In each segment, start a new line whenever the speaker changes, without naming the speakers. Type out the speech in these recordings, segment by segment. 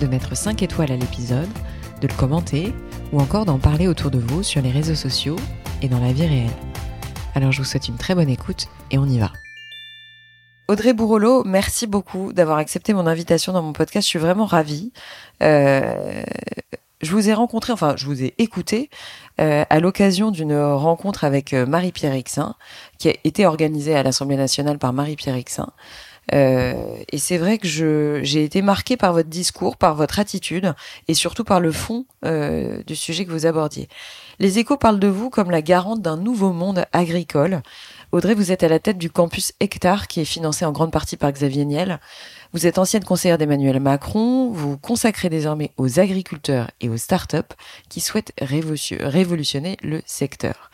de mettre 5 étoiles à l'épisode, de le commenter ou encore d'en parler autour de vous sur les réseaux sociaux et dans la vie réelle. Alors je vous souhaite une très bonne écoute et on y va. Audrey Bourrelot, merci beaucoup d'avoir accepté mon invitation dans mon podcast. Je suis vraiment ravie. Euh, je vous ai rencontré, enfin, je vous ai écouté euh, à l'occasion d'une rencontre avec euh, Marie-Pierre Rixin, qui a été organisée à l'Assemblée nationale par Marie-Pierre Rixin. Euh, et c'est vrai que j'ai été marquée par votre discours, par votre attitude et surtout par le fond euh, du sujet que vous abordiez. Les échos parlent de vous comme la garante d'un nouveau monde agricole. Audrey, vous êtes à la tête du campus Hectare qui est financé en grande partie par Xavier Niel. Vous êtes ancienne conseillère d'Emmanuel Macron, vous consacrez désormais aux agriculteurs et aux start-up qui souhaitent révolutionner le secteur.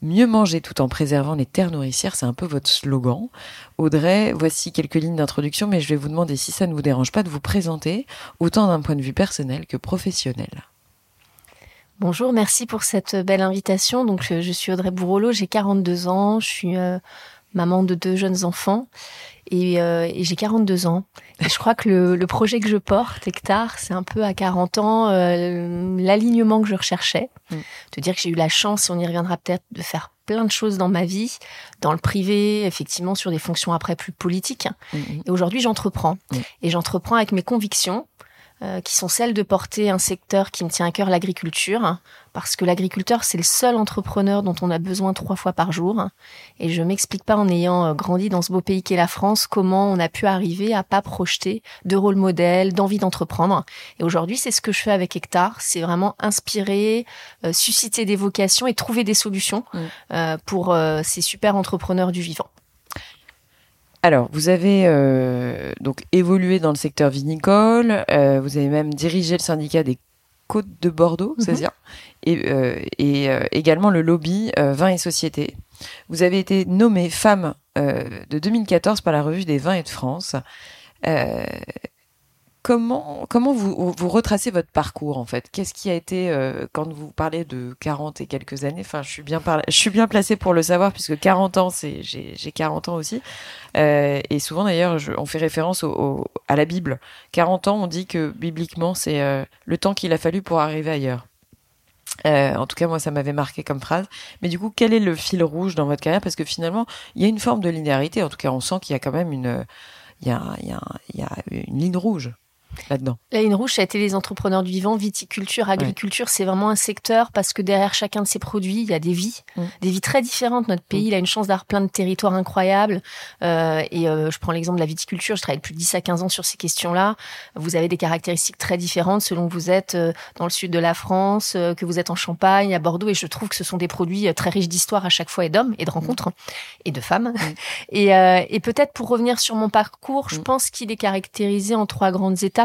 Mieux manger tout en préservant les terres nourricières, c'est un peu votre slogan. Audrey, voici quelques lignes d'introduction, mais je vais vous demander si ça ne vous dérange pas de vous présenter, autant d'un point de vue personnel que professionnel.
Bonjour, merci pour cette belle invitation. Donc, je suis Audrey Bourrolo, j'ai 42 ans, je suis euh, maman de deux jeunes enfants et, euh, et j'ai 42 ans. Et je crois que le, le, projet que je porte, Hectare, c'est un peu à 40 ans euh, l'alignement que je recherchais. Mm. De dire que j'ai eu la chance, et on y reviendra peut-être, de faire plein de choses dans ma vie, dans le privé, effectivement sur des fonctions après plus politiques. Mm, mm. Et aujourd'hui, j'entreprends. Et j'entreprends avec mes convictions, euh, qui sont celles de porter un secteur qui me tient à cœur, l'agriculture, parce que l'agriculteur, c'est le seul entrepreneur dont on a besoin trois fois par jour. Et je m'explique pas, en ayant euh, grandi dans ce beau pays qu'est la France, comment on a pu arriver à pas projeter de rôle modèle, d'envie d'entreprendre. Et aujourd'hui, c'est ce que je fais avec Hectare, c'est vraiment inspirer, euh, susciter des vocations et trouver des solutions mmh. pour ces super entrepreneurs du vivant.
Alors, vous avez euh, donc évolué dans le secteur vinicole, euh, vous avez même dirigé le syndicat des Côtes de Bordeaux, c'est ça? Mhm. et, euh, et également le lobby Vin et Société. Vous avez été nommée femme de 2014 par la revue des vins et de France comment comment vous vous retracez votre parcours en fait? Qu'est-ce qui a été euh, quand vous parlez de 40 et quelques années Enfin, je suis bien je suis bien placée pour le savoir puisque 40 ans, c'est j'ai j'ai 40 ans aussi. Euh, et souvent d'ailleurs, on fait référence au, à la Bible. 40 ans, on dit que bibliquement, c'est euh, le temps qu'il a fallu pour arriver ailleurs. En tout cas, moi, ça m'avait marqué comme phrase. Mais du coup, quel est le fil rouge dans votre carrière? Parce que finalement, il y a une forme de linéarité. En tout cas, on sent qu'il y a quand même une, il y a, il y a une ligne rouge là-dedans
La ligne rouge, ça a été les entrepreneurs du vivant, viticulture, agriculture. C'est vraiment un secteur parce que derrière chacun de ces produits, il y a des vies, mm. des vies très différentes. Notre pays, mm. il a une chance d'avoir plein de territoires incroyables. Euh, et euh, je prends l'exemple de la viticulture. Je travaille depuis 10 à 15 ans sur ces questions-là. Vous avez des caractéristiques très différentes selon que vous êtes euh, dans le sud de la France, que vous êtes en Champagne, à Bordeaux. Et je trouve que ce sont des produits très riches d'histoire à chaque fois et d'hommes et de rencontres et de femmes. Mm. Et, et peut-être pour revenir sur mon parcours, je pense qu'il est caractérisé en trois grandes étapes.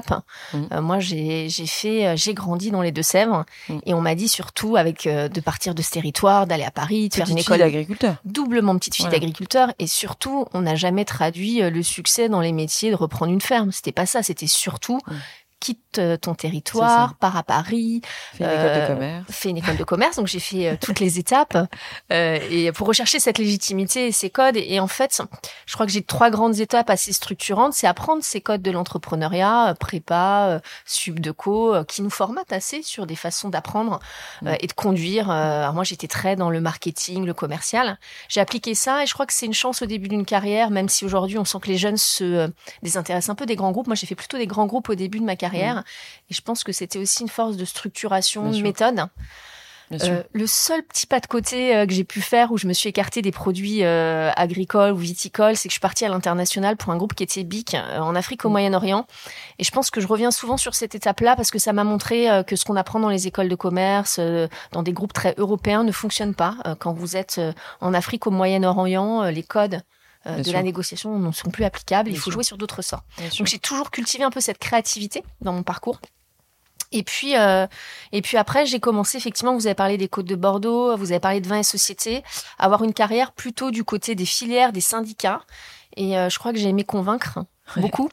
Mm. Euh, moi, j'ai fait, euh, j'ai grandi dans les Deux-Sèvres mm. et on m'a dit surtout avec euh, de partir de ce territoire, d'aller à Paris, de faire une école
d'agriculteur.
Doublement petite fille d'agriculteur et surtout, on n'a jamais traduit le succès dans les métiers de reprendre une ferme. C'était pas ça. C'était surtout mm quitte euh, ton territoire, pars à Paris,
fais une école de euh, commerce.
Une école de commerce. Donc j'ai fait euh, toutes les étapes et pour rechercher cette légitimité et ces codes. Et, en fait, je crois que j'ai trois grandes étapes assez structurantes. C'est apprendre ces codes de l'entrepreneuriat, prépa, sub de co, qui nous formatent assez sur des façons d'apprendre mm. et de conduire. alors moi, j'étais très dans le marketing, le commercial. J'ai appliqué ça et je crois que c'est une chance au début d'une carrière, même si aujourd'hui on sent que les jeunes se désintéressent un peu des grands groupes. Moi, j'ai fait plutôt des grands groupes au début de ma carrière Mm. Et je pense que c'était aussi une force de structuration, de méthode. Euh, le seul petit pas de côté euh, que j'ai pu faire où je me suis écartée des produits euh, agricoles ou viticoles, c'est que je suis partie à l'international pour un groupe qui était BIC en Afrique au mm. Moyen-Orient. Et je pense que je reviens souvent sur cette étape-là parce que ça m'a montré que ce qu'on apprend dans les écoles de commerce, dans des groupes très européens, ne fonctionne pas. quand vous êtes en Afrique au Moyen-Orient, les codes euh, de la négociation ne sont plus applicables. il faut jouer sur d'autres sorts. Donc j'ai toujours cultivé un peu cette créativité dans mon parcours. Et puis, euh, et puis après, j'ai commencé effectivement. Vous avez parlé des côtes de Bordeaux, vous avez parlé de vin et société, avoir une carrière plutôt du côté des filières, des syndicats. Et euh, je crois que j'ai aimé convaincre beaucoup.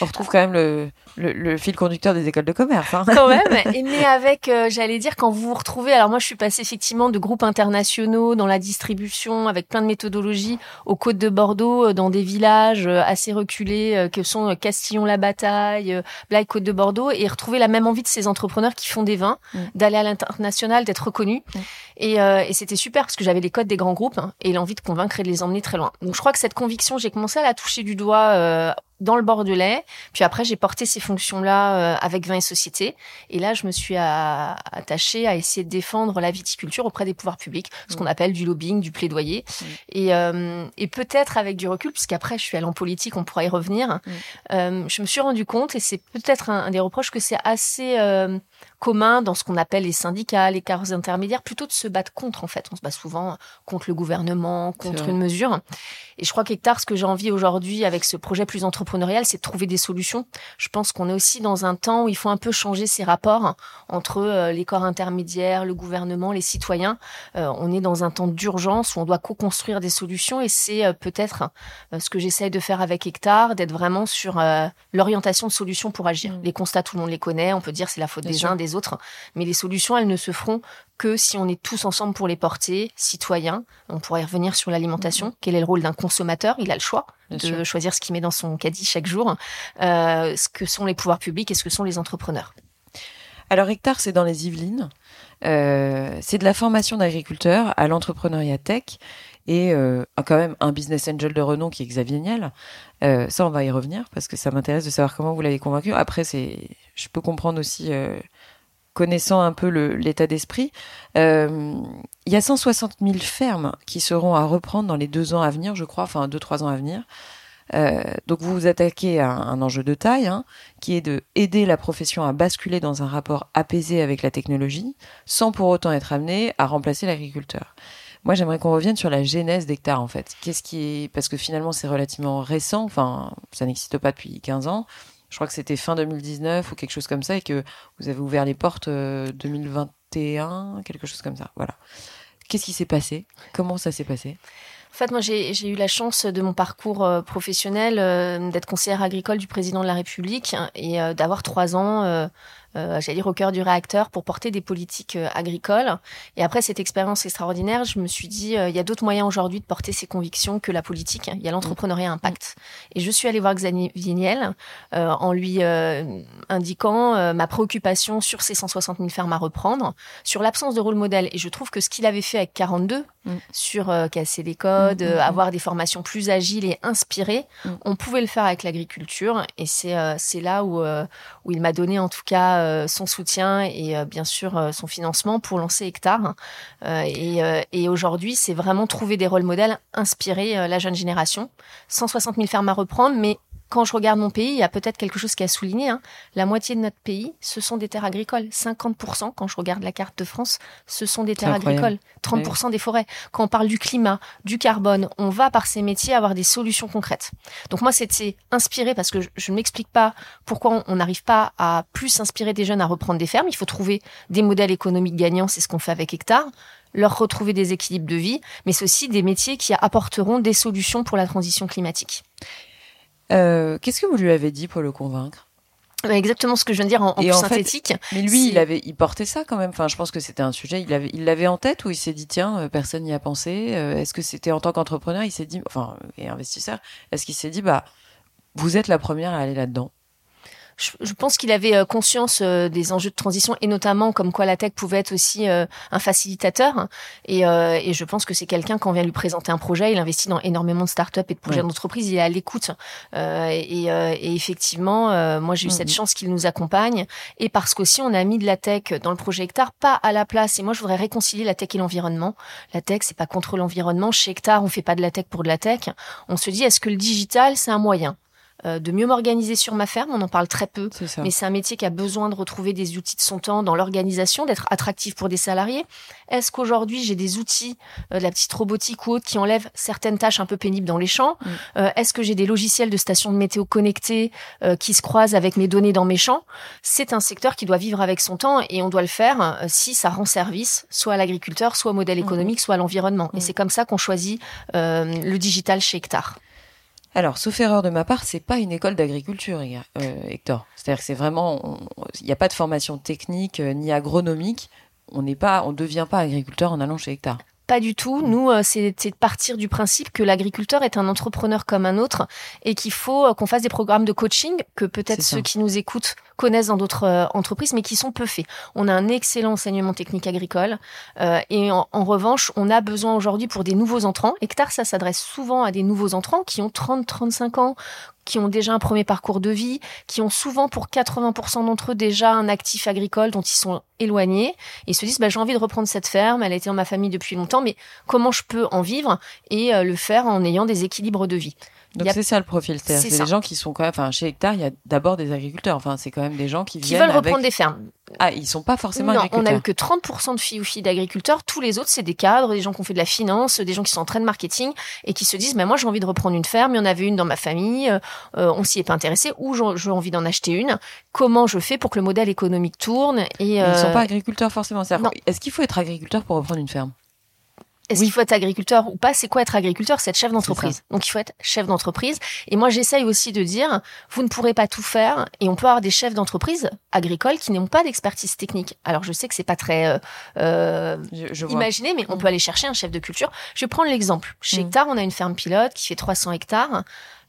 On retrouve quand même le, le, fil conducteur des écoles de commerce. Hein.
Quand même. Et mais avec, euh, j'allais dire, quand vous vous retrouvez, alors moi je suis passée effectivement de groupes internationaux dans la distribution avec plein de méthodologies aux côtes de Bordeaux, euh, dans des villages euh, assez reculés que sont Castillon-la-Bataille, Blaye Côte de Bordeaux, et retrouver la même envie de ces entrepreneurs qui font des vins, mm. d'aller à l'international, d'être reconnus. Mm. Et, et c'était super parce que j'avais les codes des grands groupes hein, et l'envie de convaincre et de les emmener très loin. Donc je crois que cette conviction, j'ai commencé à la toucher du doigt dans le Bordelais. Puis après, j'ai porté ces fonctions-là euh, avec Vin et Société. Et là, je me suis attachée à essayer de défendre la viticulture auprès des pouvoirs publics, ce qu'on appelle du lobbying, du plaidoyer. Et, euh, et peut-être avec du recul, puisqu'après, je suis allée en politique, on pourra y revenir, euh, je me suis rendu compte, et c'est peut-être un, des reproches, que c'est assez commun dans ce qu'on appelle les syndicats, les cartes intermédiaires, plutôt de se battre contre, en fait. On se bat souvent contre le gouvernement, contre une mesure. Et je crois qu'Hectare, ce que j'ai envie aujourd'hui avec ce projet plus entrepreneurial, c'est de trouver des solutions. Je pense qu'on est aussi dans un temps où il faut un peu changer ces rapports entre euh, les corps intermédiaires, le gouvernement, les citoyens. Euh, on est dans un temps d'urgence où on doit co-construire des solutions et c'est euh, peut-être ce que j'essaye de faire avec Hectare, d'être vraiment sur l'orientation de solutions pour agir. Mmh. Les constats, tout le monde les connaît. On peut dire c'est la faute des uns, des autres. Mais les solutions, elles ne se feront que si on est tous ensemble pour les porter, citoyens. On pourrait revenir sur l'alimentation. Quel est le rôle d'un consommateur? Il a le choix de choisir ce qu'il met dans son caddie chaque jour. Euh, ce que sont les pouvoirs publics et ce que sont les entrepreneurs.
Alors Hectare, c'est dans les Yvelines. Euh, c'est de la formation d'agriculteurs à l'entrepreneuriat tech et euh, quand même un business angel de renom qui est Xavier Niel. Euh, ça, on va y revenir parce que ça m'intéresse de savoir comment vous l'avez convaincu. Après, c'est, je peux comprendre aussi, connaissant un peu l'état d'esprit, euh, il y a 160 000 fermes qui seront à reprendre dans les deux ans à venir, je crois, enfin deux trois ans à venir. Euh, donc vous vous attaquez à un, enjeu de taille, hein, qui est de aider la profession à basculer dans un rapport apaisé avec la technologie, sans pour autant être amené à remplacer l'agriculteur. Moi, j'aimerais qu'on revienne sur la genèse d'Hectare, en fait. Qu'est-ce qui est... Parce que finalement, c'est relativement récent, enfin, ça n'existe pas depuis 15 ans. Je crois que c'était fin 2019 ou quelque chose comme ça, et que vous avez ouvert les portes 2021, euh, quelque chose comme ça. Voilà. Qu'est-ce qui s'est passé? Comment ça s'est passé?
En fait, moi, j'ai eu la chance de mon parcours euh, professionnel euh, d'être conseillère agricole du président de la République et d'avoir trois ans euh, j'allais dire au cœur du réacteur pour porter des politiques euh, agricoles. Et après cette expérience extraordinaire, je me suis dit, euh, il y a d'autres moyens aujourd'hui de porter ces convictions que la politique. Il y a l'entrepreneuriat impact. Et je suis allée voir Xavier Vignel en lui indiquant ma préoccupation sur ces 160 000 fermes à reprendre, sur l'absence de rôle modèle. Et je trouve que ce qu'il avait fait avec 42, mm. sur casser les codes, mm, mm, avoir des formations plus agiles et inspirées, on pouvait le faire avec l'agriculture. Et c'est c'est là où, où il m'a donné en tout cas euh, son soutien et euh, bien sûr euh, son financement pour lancer Hectare. et, et aujourd'hui, c'est vraiment trouver des rôles modèles, inspirer la jeune génération. 160 000 fermes à reprendre, mais quand je regarde mon pays, il y a peut-être quelque chose qui a souligné. Hein. La moitié de notre pays, ce sont des terres agricoles. 50%, quand je regarde la carte de France, ce sont des terres agricoles. 30% des forêts. Quand on parle du climat, du carbone, on va par ces métiers avoir des solutions concrètes. Donc moi, c'était inspiré parce que je ne m'explique pas pourquoi on n'arrive pas à plus inspirer des jeunes à reprendre des fermes. Il faut trouver des modèles économiques gagnants. C'est ce qu'on fait avec Hectare leur retrouver des équilibres de vie, mais c'est aussi des métiers qui apporteront des solutions pour la transition climatique.
Euh, qu'est-ce que vous lui avez dit pour le convaincre?
Bah, Exactement ce que je viens de dire en, plus synthétique.
mais lui, il avait, il portait ça quand même. Enfin, je pense que c'était un sujet. Il avait, il l'avait en tête ou il s'est dit tiens, euh, personne n'y a pensé. Euh, est-ce que c'était en tant qu'entrepreneur, il s'est dit, enfin, et investisseur, est-ce qu'il s'est dit bah, vous êtes la première à aller là-dedans
je, pense qu'il avait euh, conscience euh, des enjeux de transition et notamment comme quoi la tech pouvait être aussi euh, un facilitateur. Et, et je pense que c'est quelqu'un quand on vient lui présenter un projet, il investit dans énormément de startups et de projets d'entreprise, il est à l'écoute. et, et, effectivement, moi j'ai eu cette mm-hmm. chance qu'il nous accompagne et parce qu'aussi on a mis de la tech dans le projet Hectare, pas à la place. Et moi je voudrais réconcilier la tech et l'environnement. La tech c'est pas contre l'environnement. Chez Hectare on fait pas de la tech pour de la tech. On se dit est-ce que le digital c'est un moyen? Euh, de mieux m'organiser sur ma ferme. On en parle très peu, mais c'est un métier qui a besoin de retrouver des outils de son temps dans l'organisation, d'être attractif pour des salariés. Est-ce qu'aujourd'hui j'ai des outils, euh, de la petite robotique ou autre, qui enlèvent certaines tâches un peu pénibles dans les champs
Mm.
Euh, Est-ce que j'ai des logiciels de stations de météo connectées euh, qui se croisent avec mes données dans mes champs? C'est un secteur qui doit vivre avec son temps et on doit le faire euh, si ça rend service soit à l'agriculteur, soit au modèle économique, soit à l'environnement.
Mm.
Et c'est comme ça qu'on choisit euh, le digital chez Hectare.
Alors, sauf erreur de ma part, c'est pas une école d'agriculture, Hector. Euh, Hector. C'est-à-dire que c'est vraiment, il n'y a pas de formation technique euh, ni agronomique. On n'est pas, on devient pas agriculteur en allant chez Hectare.
Pas du tout. Nous, euh, c'est de partir du principe que l'agriculteur est un entrepreneur comme un autre et qu'il faut qu'on fasse des programmes de coaching que peut-être ceux qui nous écoutent connaissent dans d'autres euh, entreprises, mais qui sont peu faits. On a un excellent enseignement technique agricole euh, et en, en revanche, on a besoin aujourd'hui pour des nouveaux entrants. Hectare, ça s'adresse souvent à des nouveaux entrants qui ont 30-35 ans, qui ont déjà un premier parcours de vie, qui ont souvent pour 80% d'entre eux déjà un actif agricole dont ils sont éloignés et se disent bah, j'ai envie de reprendre cette ferme, elle a été dans ma famille depuis longtemps, mais comment je peux en vivre et euh, le faire en ayant des équilibres de vie?
Donc
a-
c'est ça le profil.
C'est
des gens qui sont quand même, enfin chez Hectare, il y a d'abord des agriculteurs. Enfin, c'est quand même des gens qui,
Qui
viennent
veulent
avec.
reprendre des fermes.
Ah, ils sont pas forcément
Non, on
agriculteurs.
a eu que 30% de filles ou filles d'agriculteurs. Tous les autres, c'est des cadres, des gens qui ont fait de la finance, des gens qui sont en train de marketing et qui se disent, mais moi, j'ai envie de reprendre une ferme. Il y en avait une dans ma famille. euh, euh, on s'y est pas intéressé ou j'ai envie d'en acheter une. Comment je fais pour que le modèle économique tourne et
Mais Ils
euh,
sont pas agriculteurs forcément. Est-ce qu'il faut être agriculteur pour reprendre une ferme?
Est-ce qu'il faut être agriculteur ou pas? C'est quoi être agriculteur? C'est être chef d'entreprise. Donc il faut être chef d'entreprise. Et moi j'essaye aussi de dire, vous ne pourrez pas tout faire. Et on peut avoir des chefs d'entreprise agricoles qui n'ont pas d'expertise technique. Alors je sais que c'est pas très euh, euh,
Je, je vois.
imaginé, mais on
Mm.
peut aller chercher un chef de culture. Je vais prendre l'exemple. Chez
Mm.
Hectare, on a une ferme pilote qui fait 300 hectares.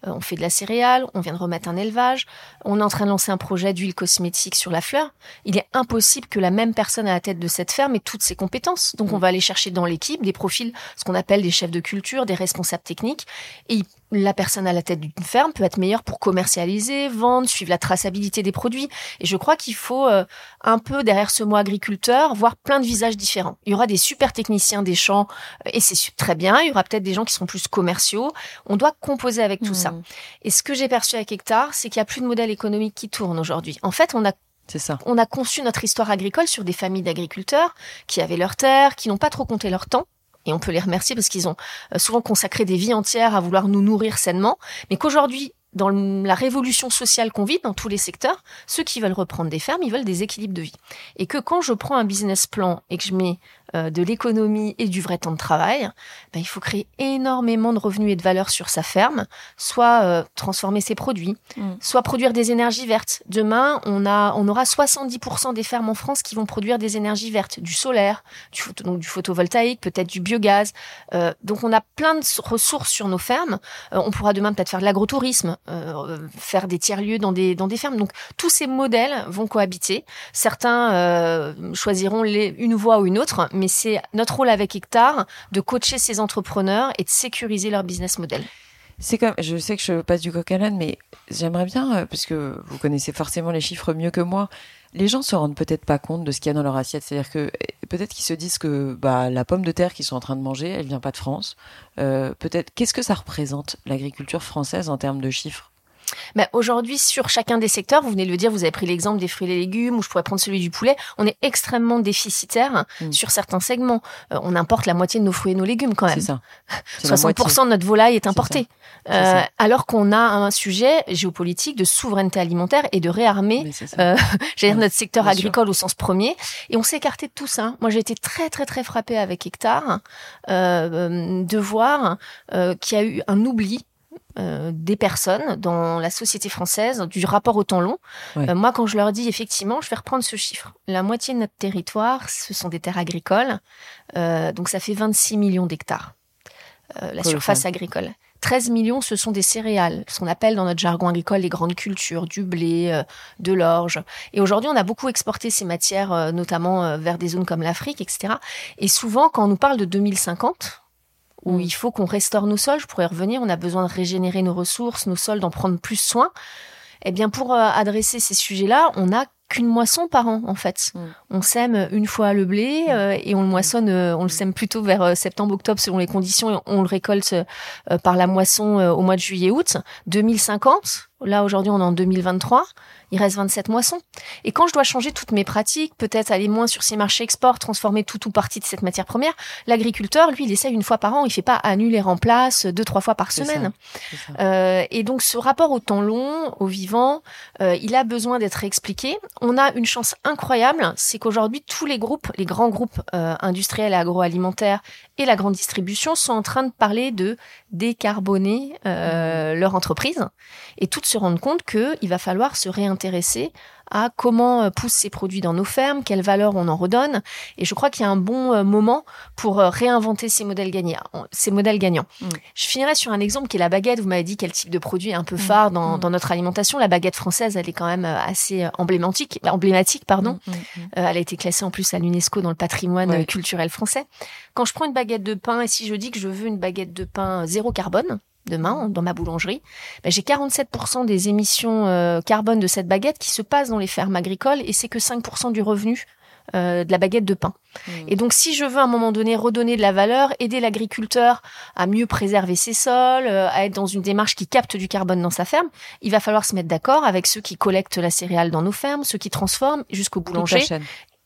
Euh, on fait de la céréale, on vient de remettre un élevage, on est en train de lancer un projet d'huile cosmétique sur la fleur. Il est impossible que la même personne à la tête de cette ferme ait toutes ses compétences. Donc
Mm.
on va aller chercher dans l'équipe des profils, ce qu'on appelle des chefs de culture, des responsables techniques. Et la personne à la tête d'une ferme peut être meilleure pour commercialiser, vendre, suivre la traçabilité des produits. Et je crois qu'il faut euh, un peu derrière ce mot agriculteur voir plein de visages différents. Il y aura des super techniciens des champs euh, et c'est très bien. Il y aura peut-être des gens qui seront plus commerciaux. On doit composer avec tout ça.
Mm.
Et ce que j'ai perçu avec Hectare, c'est qu'il n'y a plus de modèle économique qui tourne aujourd'hui. En fait, on a
ça.
on a conçu notre histoire agricole sur des familles d'agriculteurs qui avaient leurs terres, qui n'ont pas trop compté leur temps. Et on peut les remercier parce qu'ils ont euh, souvent consacré des vies entières à vouloir nous nourrir sainement. Mais qu'aujourd'hui, dans la révolution sociale qu'on vit dans tous les secteurs, ceux qui veulent reprendre des fermes, ils veulent des équilibres de vie. Et que quand je prends un business plan et que je mets de l'économie et du vrai temps de travail, ben, il faut créer énormément de revenus et de valeur sur sa ferme, soit euh, transformer ses produits,
Mm.
soit produire des énergies vertes. Demain, on a, on aura 70% des fermes en France qui vont produire des énergies vertes, du solaire, du, photo- donc du photovoltaïque, peut-être du biogaz. Euh, donc on a plein de ressources sur nos fermes. Euh, on pourra demain peut-être faire de l'agrotourisme, euh, faire des tiers-lieux dans des, dans des fermes. Donc tous ces modèles vont cohabiter. Certains euh, choisiront les, une voie ou une autre, mais c'est notre rôle avec Hectare de coacher ces entrepreneurs et de sécuriser leur business model.
C'est comme, je sais que je passe du coq à mais j'aimerais bien, euh, parce que vous connaissez forcément les chiffres mieux que moi, les gens se rendent peut-être pas compte de ce qu'il y a dans leur assiette. C'est-à-dire que eh, peut-être qu'ils se disent que bah, la pomme de terre qu'ils sont en train de manger, elle vient pas de France. Euh, peut-être, qu'est-ce que ça représente l'agriculture française en termes de chiffres?
Mais aujourd'hui, sur chacun des secteurs, vous venez de le dire, vous avez pris l'exemple des fruits et des légumes, ou je pourrais prendre celui du poulet, on est extrêmement déficitaire
Mm.
sur certains segments. Euh, on importe la moitié de nos fruits et nos légumes quand même.
ça. C'est la moitié.
60% de notre volaille est importée. Euh, alors qu'on a un sujet géopolitique de souveraineté alimentaire et de réarmer euh,
Ouais,
notre secteur
sûr.
agricole au sens premier, et on s'est écarté de tout ça. Moi, j'ai été très très très frappée avec Hectare euh, de voir euh, qu'il y a eu un oubli euh, des personnes dans la société française du rapport au temps long.
Ouais.
Euh, moi, quand je leur dis effectivement, je vais reprendre ce chiffre. La moitié de notre territoire, ce sont des terres agricoles, Euh, donc ça fait 26 millions d'hectares. Euh, la surface agricole. 13 millions, ce sont des céréales, ce qu'on appelle dans notre jargon agricole les grandes cultures, du blé, euh, de l'orge. Et aujourd'hui, on a beaucoup exporté ces matières, euh, notamment euh, vers des zones comme l'Afrique, etc. Et souvent, quand on nous parle de 2050, où
Mm.
il faut qu'on restaure nos sols, je pourrais y revenir, on a besoin de régénérer nos ressources, nos sols, d'en prendre plus soin. Eh bien, pour euh, adresser ces sujets-là, on n'a qu'une moisson par an, en fait.
Mm.
On sème une fois le blé euh, et on le moissonne, euh, on le sème plutôt vers septembre-octobre selon les conditions et on le récolte par la moisson au mois de juillet-août. 2050, Là, aujourd'hui, on est en 2023. Il reste 27 moissons. Et quand je dois changer toutes mes pratiques, peut-être aller moins sur ces marchés export, transformer tout ou partie de cette matière première, l'agriculteur, lui, il essaie une fois par an. Il fait pas annuler en place deux, trois fois par semaine. Euh, et donc, ce rapport au temps long, au vivant, euh, il a besoin d'être expliqué. On a une chance incroyable, c'est qu'aujourd'hui, tous les groupes, les grands groupes euh, industriels et agroalimentaires et la grande distribution sont en train de parler de décarboner euh, leur entreprise. Et toutes se rendent compte qu'il va falloir se réintéresser à comment euh, poussent ces produits dans nos fermes, quelle valeur on en redonne. Et je crois qu'il y a un bon euh, moment pour euh, réinventer ces modèles gagnants. Ces modèles gagnants. Mm. Je finirai sur un exemple qui est la baguette. Vous m'avez dit quel type de produit est un peu mm. phare dans, mm. dans, notre alimentation. La baguette française, elle est quand même assez emblématique. emblématique pardon. elle a été classée en plus à l'UNESCO dans le patrimoine culturel français. Quand je prends une baguette de pain et si je dis que je veux une baguette de pain zéro carbone, demain dans ma boulangerie, ben, j'ai 47% des émissions euh, carbone de cette baguette qui se passent dans les fermes agricoles et c'est que 5% du revenu euh, de la baguette de pain. Mmh. Et donc si je veux à un moment donné redonner de la valeur, aider l'agriculteur à mieux préserver ses sols, euh, à être dans une démarche qui capte du carbone dans sa ferme, il va falloir se mettre d'accord avec ceux qui collectent la céréale dans nos fermes, ceux qui transforment jusqu'au boulanger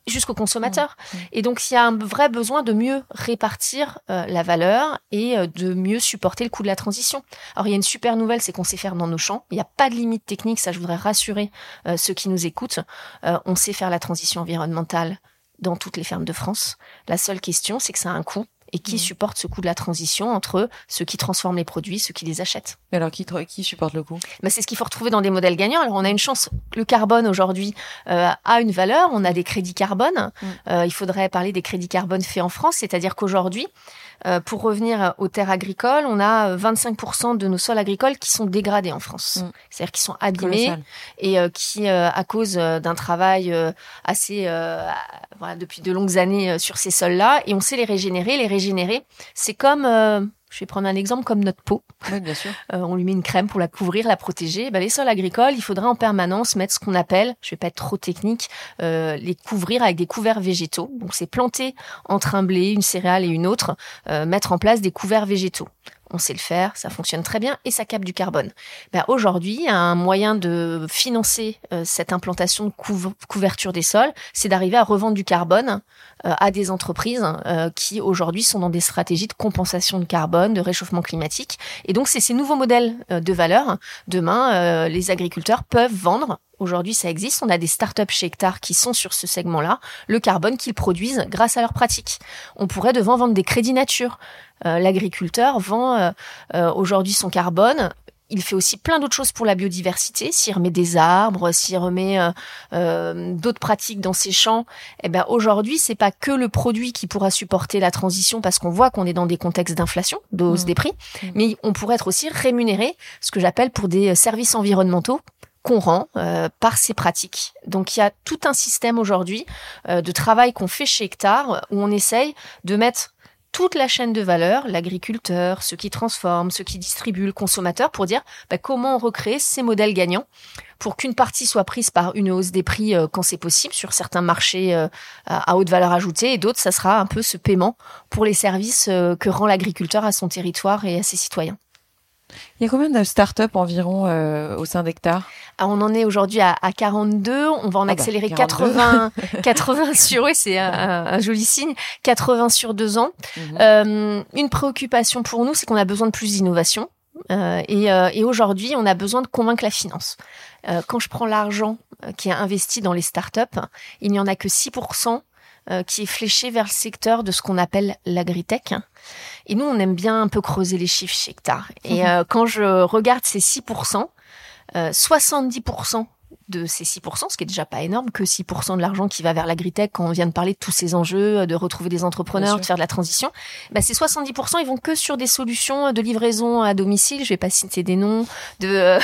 jusqu'au consommateur. Mmh. Et donc, il y a un vrai besoin de mieux répartir euh, la valeur et euh, de mieux supporter le coût de la transition. Alors, il y a une super nouvelle, c'est qu'on sait faire dans nos champs. Il n'y a pas de limite technique, ça je voudrais rassurer euh, ceux qui nous écoutent. on sait faire la transition environnementale dans toutes les fermes de France. La seule question, c'est que ça a un coût et qui mmh. supporte ce coût de la transition entre ceux qui transforment les produits, ceux qui les achètent.
Mais alors, qui, qui supporte le coût
bah, C'est ce qu'il faut retrouver dans des modèles gagnants. Alors, on a une chance. Le carbone, aujourd'hui, euh, a une valeur. On a des crédits carbone. Mmh. Euh, il faudrait parler des crédits carbone faits en France. C'est-à-dire qu'aujourd'hui, euh, pour revenir aux terres agricoles, on a 25% de nos sols agricoles qui sont dégradés en France. Mmh. C'est-à-dire qui sont abîmés et qui, à cause d'un travail assez voilà, depuis de longues années sur ces sols-là, et on sait les régénérer. Les régénérer, c'est comme je vais prendre un exemple comme notre peau.
Oui, bien sûr.
Euh, on lui met une crème pour la couvrir, la protéger. Ben, les sols agricoles, il faudrait en permanence mettre ce qu'on appelle, je vais pas être trop technique, euh, les couvrir avec des couverts végétaux. Donc c'est planter entre un blé, une céréale et une autre, euh, mettre en place des couverts végétaux on sait le faire, ça fonctionne très bien et ça capte du carbone. Ben, Aujourd'hui, un moyen de financer euh, cette implantation de couverture des sols, c'est d'arriver à revendre du carbone à des entreprises euh, qui aujourd'hui sont dans des stratégies de compensation de carbone, de réchauffement climatique. Et donc c'est ces nouveaux modèles de valeur. Demain, les agriculteurs peuvent vendre Aujourd'hui, ça existe. On a des startups chez Hectare qui sont sur ce segment-là, le carbone qu'ils produisent grâce à leurs pratiques. On pourrait devant vendre des crédits nature. Euh, l'agriculteur vend euh, euh, aujourd'hui son carbone il fait aussi plein d'autres choses pour la biodiversité. S'il remet des arbres, s'il remet d'autres pratiques dans ses champs, eh ben aujourd'hui c'est pas que le produit qui pourra supporter la transition parce qu'on voit qu'on est dans des contextes d'inflation, de hausse mmh. des prix, mmh. mais on pourrait être aussi rémunéré, ce que j'appelle pour des services environnementaux qu'on rend par ces pratiques. Donc il y a tout un système aujourd'hui de travail qu'on fait chez Hectare où on essaye de mettre toute la chaîne de valeur, l'agriculteur, ceux qui transforment, ceux qui distribuent, le consommateur, pour dire bah, comment on recrée ces modèles gagnants pour qu'une partie soit prise par une hausse des prix euh, quand c'est possible sur certains marchés euh, à haute valeur ajoutée et d'autres, ça sera un peu ce paiement pour les services euh, que rend l'agriculteur à son territoire et à ses citoyens.
Il y a combien de startups environ euh, au sein d'Hectare?
Ah, On en est aujourd'hui à, 42. On va en ah bah, accélérer 80, 80 sur, oui, c'est un, joli signe, 80 sur deux ans. Mhm. Euh, une préoccupation pour nous, c'est qu'on a besoin de plus d'innovation. Euh, et, et aujourd'hui, on a besoin de convaincre la finance. quand je prends l'argent qui est investi dans les startups, il n'y en a que 6% qui est fléché vers le secteur de ce qu'on appelle l'agritech. Et nous, on aime bien un peu creuser les chiffres chez Hectare. Et mhm. euh, quand je regarde ces 6%, euh, 70% de ces 6%, ce qui est déjà pas énorme, que 6% de l'argent qui va vers l'agritech quand on vient de parler de tous ces enjeux, de retrouver des entrepreneurs, de faire de la transition, bah ces 70% ils vont que sur des solutions de livraison à domicile, je vais pas citer des noms, de euh,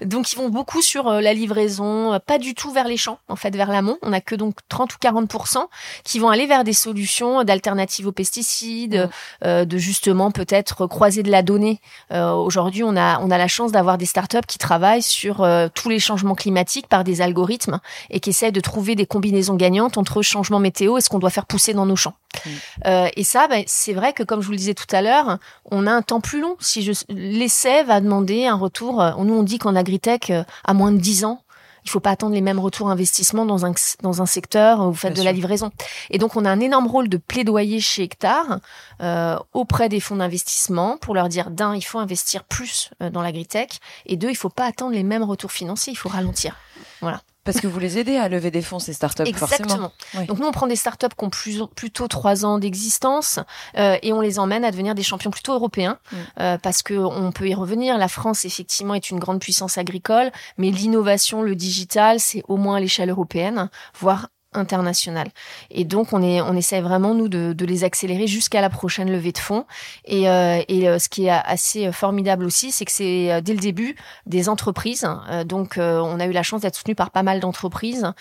donc ils vont beaucoup sur euh, la livraison, pas du tout vers les champs, en fait vers l'amont, on a que donc 30 ou 40% qui vont aller vers des solutions d'alternatives aux pesticides, mmh. euh, de justement peut-être croiser de la donnée. Aujourd'hui, on a on a la chance d'avoir des startups qui travaillent sur tous les changements climatiques par des algorithmes et qui essaient de trouver des combinaisons gagnantes entre changement météo et ce qu'on doit faire pousser dans nos champs. Mm. Euh, et ça, ben, c'est vrai que comme je vous le disais tout à l'heure, on a un temps plus long. Si je l'essai va demander un retour, euh, nous on dit qu'en agritech, euh, à moins de 10 ans, il faut pas attendre les mêmes retours investissement dans un dans un secteur où vous faites de la livraison. Et donc on a un énorme rôle de plaidoyer chez Hectare euh, auprès des fonds d'investissement pour leur dire d'un il faut investir plus euh, dans l'agritech et deux il faut pas attendre les mêmes retours financiers, il faut ralentir. Voilà.
Parce que vous les aidez à lever des fonds, ces startups,
Exactement. Donc nous, on prend des startups qui ont plus, plutôt trois ans d'existence euh, et on les emmène à devenir des champions plutôt européens mm. euh, parce que on peut y revenir. La France, effectivement, est une grande puissance agricole, mais l'innovation, le digital, c'est au moins à l'échelle européenne, voire international. Et donc on est on essaie vraiment nous de, de les accélérer jusqu'à la prochaine levée de fonds. Et, euh, et euh, ce qui est assez formidable aussi, c'est que c'est euh, dès le début des entreprises. donc on a eu la chance d'être soutenu par pas mal d'entreprises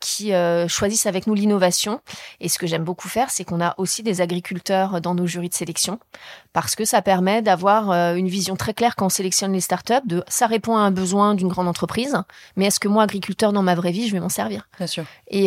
qui choisissent avec nous l'innovation. Et ce que j'aime beaucoup faire, c'est qu'on a aussi des agriculteurs dans nos jurys de sélection parce que ça permet d'avoir une vision très claire quand on sélectionne les startups de ça répond à un besoin d'une grande entreprise, mais est-ce que moi agriculteur dans ma vraie vie, je vais m'en servir?
Bien sûr.
Et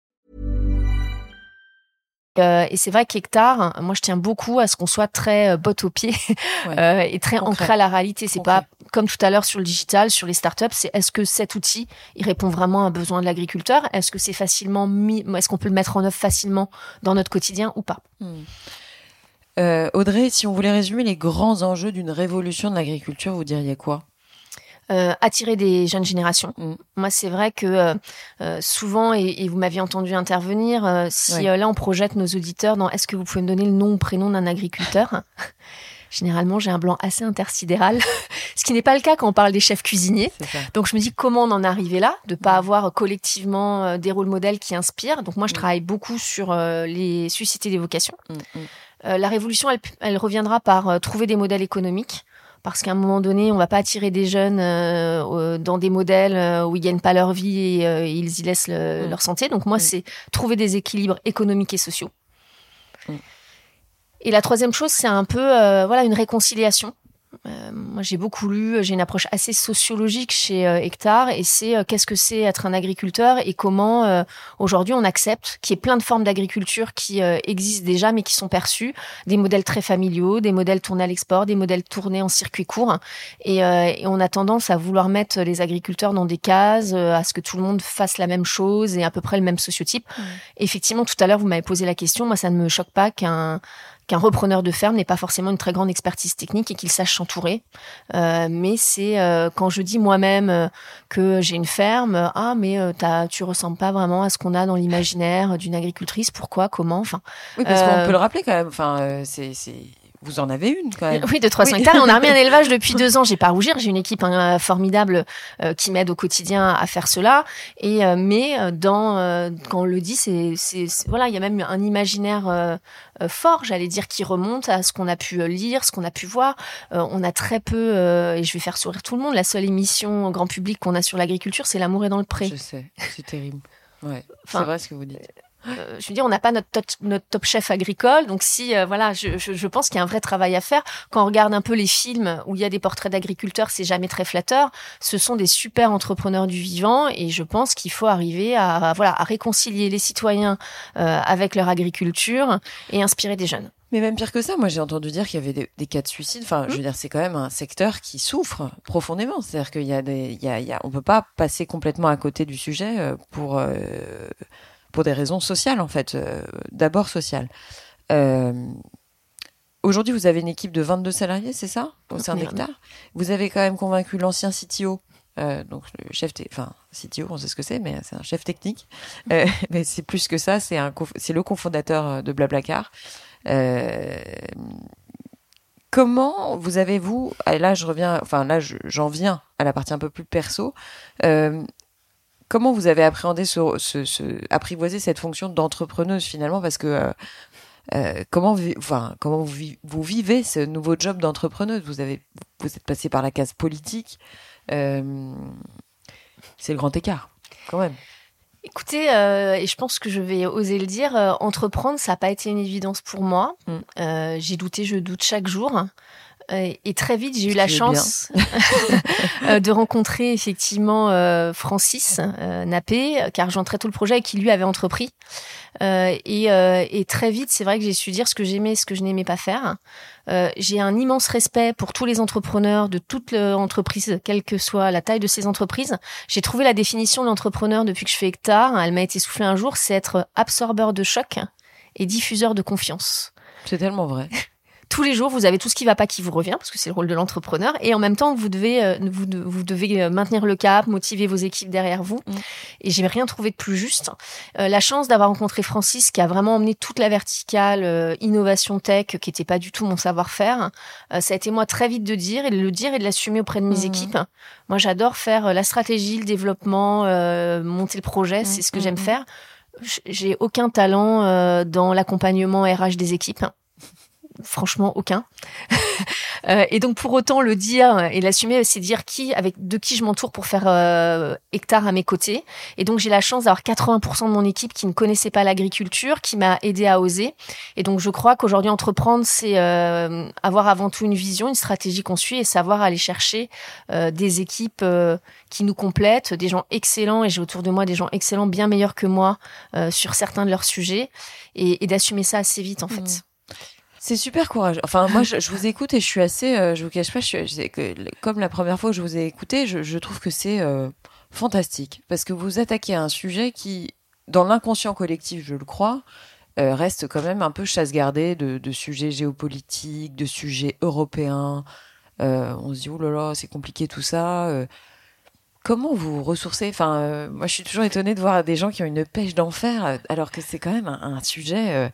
Euh, et c'est vrai qu'Hectare, moi je tiens beaucoup à ce qu'on soit très euh, bot au pied ouais. euh, et très Concret. ancré à la réalité. C'est pas comme tout à l'heure sur le digital, sur les startups, c'est est-ce que cet outil il répond vraiment à un besoin de l'agriculteur? Est-ce que c'est facilement mis Est-ce qu'on peut le mettre en œuvre facilement dans notre quotidien ou pas? Hmm.
euh, Audrey, si on voulait résumer les grands enjeux d'une révolution de l'agriculture, vous diriez quoi?
Euh, attirer des jeunes générations. Mm. Moi, c'est vrai que euh, euh souvent, et, et vous m'aviez entendu intervenir, euh, si ouais. là on projette nos auditeurs dans est-ce que vous pouvez me donner le nom ou prénom d'un agriculteur? Généralement, j'ai un blanc assez intersidéral, ce qui n'est pas le cas quand on parle des chefs cuisiniers. Donc, je me dis comment on en est arrivé là, de pas mm. avoir collectivement euh, des rôles modèles qui inspirent. Donc, moi, je mm. travaille beaucoup sur euh, les susciter des vocations. Euh, la révolution, elle, elle reviendra par trouver des modèles économiques parce qu'à un moment donné, on va pas attirer des jeunes euh, dans des modèles euh, où ils gagnent pas leur vie et euh, ils y laissent le, mmh. leur santé. Donc moi, mmh. c'est trouver des équilibres économiques et sociaux. Mmh. Et la troisième chose, c'est un peu euh, voilà une réconciliation euh, moi, j'ai beaucoup lu. J'ai une approche assez sociologique chez euh, Hectare, et c'est euh, qu'est-ce que c'est être un agriculteur et comment euh, aujourd'hui on accepte qu'il y ait plein de formes d'agriculture qui euh, existent déjà, mais qui sont perçues, des modèles très familiaux, des modèles tournés à l'export, des modèles tournés en circuit court, et, euh, et, on a tendance à vouloir mettre les agriculteurs dans des cases, à ce que tout le monde fasse la même chose et à peu près le même sociotype. Mmh. Effectivement, tout à l'heure, vous m'avez posé la question. Moi, ça ne me choque pas qu'un qu'un repreneur de ferme n'ait pas forcément une très grande expertise technique et qu'il sache s'entourer. Euh, mais c'est euh, quand je dis moi-même euh, que j'ai une ferme, ah mais tu ressembles pas vraiment à ce qu'on a dans l'imaginaire d'une agricultrice. Pourquoi? Comment? Enfin.
Oui, parce qu'on peut le rappeler quand même. Enfin, c'est vous en avez une quand même.
Oui, de 300 oui. hectares. On a remis un élevage depuis deux ans. J'ai pas à rougir. J'ai une équipe hein, formidable euh, qui m'aide au quotidien à faire cela. Et euh, mais euh, dans euh, quand on le dit, c'est voilà, il y a même un imaginaire euh, fort, j'allais dire, qui remonte à ce qu'on a pu lire, ce qu'on a pu voir. on a très peu, et je vais faire sourire tout le monde. La seule émission grand public qu'on a sur l'agriculture, c'est L'amour est dans le pré.
Je sais, c'est terrible. Ouais, enfin, c'est vrai ce que vous dites.
Euh, je veux dire, on n'a pas notre top, notre top chef agricole, donc si euh, voilà, je, je, je pense qu'il y a un vrai travail à faire. Quand on regarde un peu les films où il y a des portraits d'agriculteurs, c'est jamais très flatteur. Ce sont des super entrepreneurs du vivant, et je pense qu'il faut arriver à, à, voilà à réconcilier les citoyens euh, avec leur agriculture et inspirer des jeunes.
Mais même pire que ça, moi j'ai entendu dire qu'il y avait des, des, cas de suicide. Enfin, mmh. je veux dire, c'est quand même un secteur qui souffre profondément. C'est-à-dire qu'il y a des, il y a, il y a, on peut pas passer complètement à côté du sujet pour euh, pour des raisons sociales en fait, euh, d'abord sociales. Euh, Aujourd'hui, vous avez une équipe de 22 salariés, c'est ça? Au sein d'Hectare? Vous avez quand même convaincu l'ancien CTO euh, donc le chef, enfin CTO, on sait ce que c'est, mais c'est un chef technique. Euh, mais c'est plus que ça, c'est c'est le cofondateur de Blablacar. Euh, comment vous avez vous, là je reviens, enfin là j'en viens à la partie un peu plus perso. Comment vous avez appréhendé ce, ce, ce, apprivoisé cette fonction d'entrepreneuse finalement? Parce que euh, euh comment, enfin, comment vous, vous, vivez ce nouveau job d'entrepreneuse? Vous avez, vous êtes passé par la case politique. Euh, c'est le grand écart, quand même.
Écoutez, euh, et je pense que je vais oser le dire, entreprendre, ça n'a pas été une évidence pour moi. Mm. Euh, j'ai douté, je doute chaque jour. Euh, et très vite, j'ai eu la chance euh, de rencontrer effectivement euh, Francis Nappé, car j'entrais tout le projet qui lui avait entrepris. Et, et, très vite, c'est vrai que j'ai su dire ce que j'aimais, ce que je n'aimais pas faire. j'ai un immense respect pour tous les entrepreneurs de toute entreprise, quelle que soit la taille de ces entreprises. J'ai trouvé la définition de l'entrepreneur depuis que je fais hectare. Elle m'a été soufflée un jour, c'est être absorbeur de choc et diffuseur de confiance.
C'est tellement vrai
tous les jours, vous avez tout ce qui va pas qui vous revient, parce que c'est le rôle de l'entrepreneur, et en même temps, vous devez, euh, vous, vous, devez euh, maintenir le cap, motiver vos équipes derrière vous. Mm. Et j'ai rien trouvé de plus juste. Euh, la chance d'avoir rencontré Francis, qui a vraiment emmené toute la verticale innovation tech, qui était pas du tout mon savoir-faire. ça a été moi très vite de dire et de le dire et de l'assumer auprès de mes mm. équipes. Moi, j'adore faire la stratégie, le développement, monter le projet, c'est ce que mm, j'aime faire. J'ai aucun talent dans l'accompagnement RH des équipes franchement aucun. Euh, et donc pour autant le dire et l'assumer, c'est dire qui, avec de qui je m'entoure pour faire euh, hectare à mes côtés. Et donc j'ai la chance d'avoir 80% de mon équipe qui ne connaissait pas l'agriculture, qui m'a aidé à oser. Et donc je crois qu'aujourd'hui entreprendre, c'est euh, avoir avant tout une vision, une stratégie qu'on suit et savoir aller chercher des équipes qui nous complètent, des gens excellents. Et j'ai autour de moi des gens excellents, bien meilleurs que moi sur certains de leurs sujets, et, d'assumer ça assez vite en fait.
C'est super courageux. Enfin, moi, je, vous écoute et je suis assez. Euh, je vous cache pas, je suis, comme la première fois que je vous ai écouté, je, trouve que c'est euh, fantastique parce que vous attaquez un sujet qui, dans l'inconscient collectif, je le crois, euh, reste quand même un peu chasse gardée de, sujets géopolitiques, de sujets européens. on se dit oh là là, c'est compliqué tout ça. Comment vous ressourcez? Enfin, moi, je suis toujours étonnée de voir des gens qui ont une pêche d'enfer, alors que c'est quand même un, sujet euh,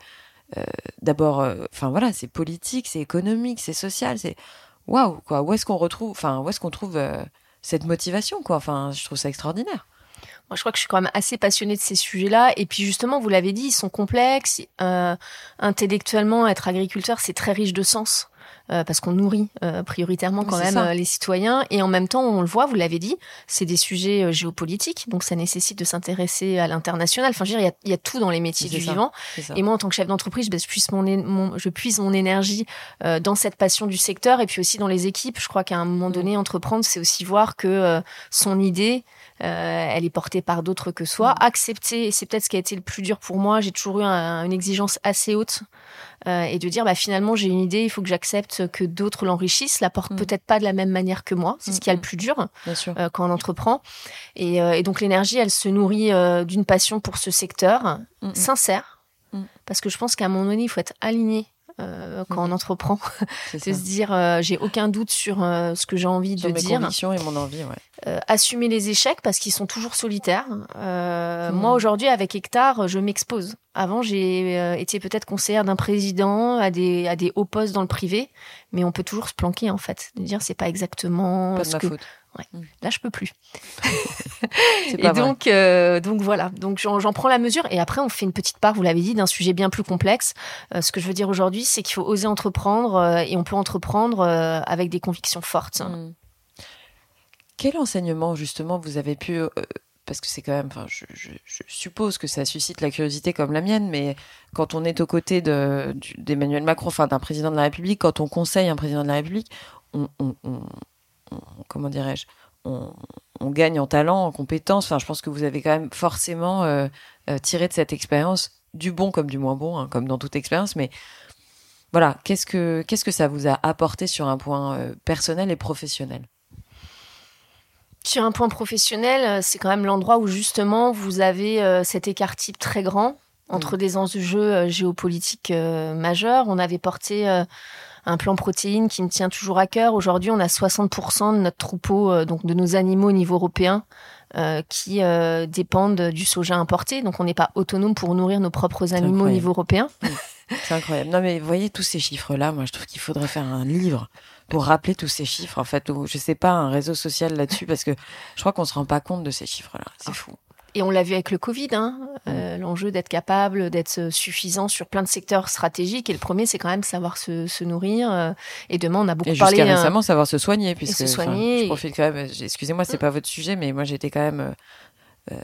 d'abord, euh, enfin voilà, c'est politique, c'est économique, c'est social, c'est waouh quoi. Où est-ce qu'on retrouve, enfin où est-ce qu'on trouve euh, cette motivation quoi? Enfin, je trouve ça extraordinaire.
Moi, je crois que je suis quand même assez passionnée de ces sujets-là. Et puis, justement, vous l'avez dit, ils sont complexes. intellectuellement, être agriculteur, c'est très riche de sens. Euh, parce qu'on nourrit euh, prioritairement quand même euh, les citoyens. Et en même temps, on le voit, vous l'avez dit, c'est des sujets géopolitiques, donc ça nécessite de s'intéresser à l'international. Enfin, je veux dire, il y, a, tout dans les métiers du vivant. Et moi, en tant que chef d'entreprise, ben, je, puise mon, je puise mon énergie dans cette passion du secteur et puis aussi dans les équipes. Je crois qu'à un moment mm. donné, entreprendre, c'est aussi voir que son idée, elle est portée par d'autres que soi. Mm. Accepter, et c'est peut-être ce qui a été le plus dur pour moi, j'ai toujours eu une exigence assez haute euh, et de dire bah, finalement j'ai une idée, il faut que j'accepte que d'autres l'enrichissent, la portent mm. peut-être pas de la même manière que moi. C'est ce qui est le mm, plus dur euh, quand on entreprend. Et, euh, et donc l'énergie, elle se nourrit d'une passion pour ce secteur, mm, sincère, parce que je pense qu'à un moment donné, il faut être aligné euh, quand on entreprend, de se dire euh, j'ai aucun doute sur euh, ce que j'ai envie de
mes
dire.
Convictions et mon envie, ouais.
assumer les échecs parce qu'ils sont toujours solitaires. Moi mmh. aujourd'hui avec Hectare, je m'expose. Avant, j'ai été peut-être conseillère d'un président à des à des hauts postes dans le privé, mais on peut toujours se planquer en fait, de dire c'est pas exactement
pas
ce
ma
que
faute.
Mm. Là, je peux plus. et donc, euh, donc voilà. Donc j'en prends la mesure. Et après, on fait une petite part, vous l'avez dit, d'un sujet bien plus complexe. Euh, ce que je veux dire aujourd'hui, c'est qu'il faut oser entreprendre euh, et on peut entreprendre avec des convictions fortes. Mm.
Quel enseignement justement vous avez pu parce que c'est quand même, enfin, je, suppose que ça suscite la curiosité comme la mienne, mais quand on est aux côtés d'Emmanuel Macron, enfin d'un président de la République, quand on conseille un président de la République, on, comment dirais-je, on, gagne en talent, en compétences. Enfin, je pense que vous avez quand même forcément euh, euh, tiré de cette expérience du bon comme du moins bon, hein, comme dans toute expérience. Mais voilà, qu'est-ce que qu'est-ce que ça vous a apporté sur un point euh, personnel et professionnel?
Sur un point professionnel, c'est quand même l'endroit où justement vous avez cet écart type très grand entre mm. des enjeux géopolitiques majeurs. On avait porté un plan protéines qui me tient toujours à cœur. Aujourd'hui, on a 60% de notre troupeau, donc de nos animaux au niveau européen, qui dépendent du soja importé. Donc, on n'est pas autonome pour nourrir nos propres animaux au niveau européen.
C'est incroyable. Non, mais vous voyez tous ces chiffres-là, moi, je trouve qu'il faudrait faire un livre pour rappeler tous ces chiffres, en fait, ou je sais pas, un réseau social là-dessus, parce que je crois qu'on se rend pas compte de ces chiffres-là. C'est fou.
Et on l'a vu avec le Covid, hein, euh, l'enjeu d'être capable, d'être suffisant sur plein de secteurs stratégiques. Et le premier, c'est quand même savoir se, se nourrir. Euh, et demain, on a beaucoup
et
parlé.
Jusqu'à récemment, savoir se soigner, puisque.
se soigner.
Je profite quand même. Excusez-moi, c'est pas votre sujet, mais moi, j'étais quand même euh,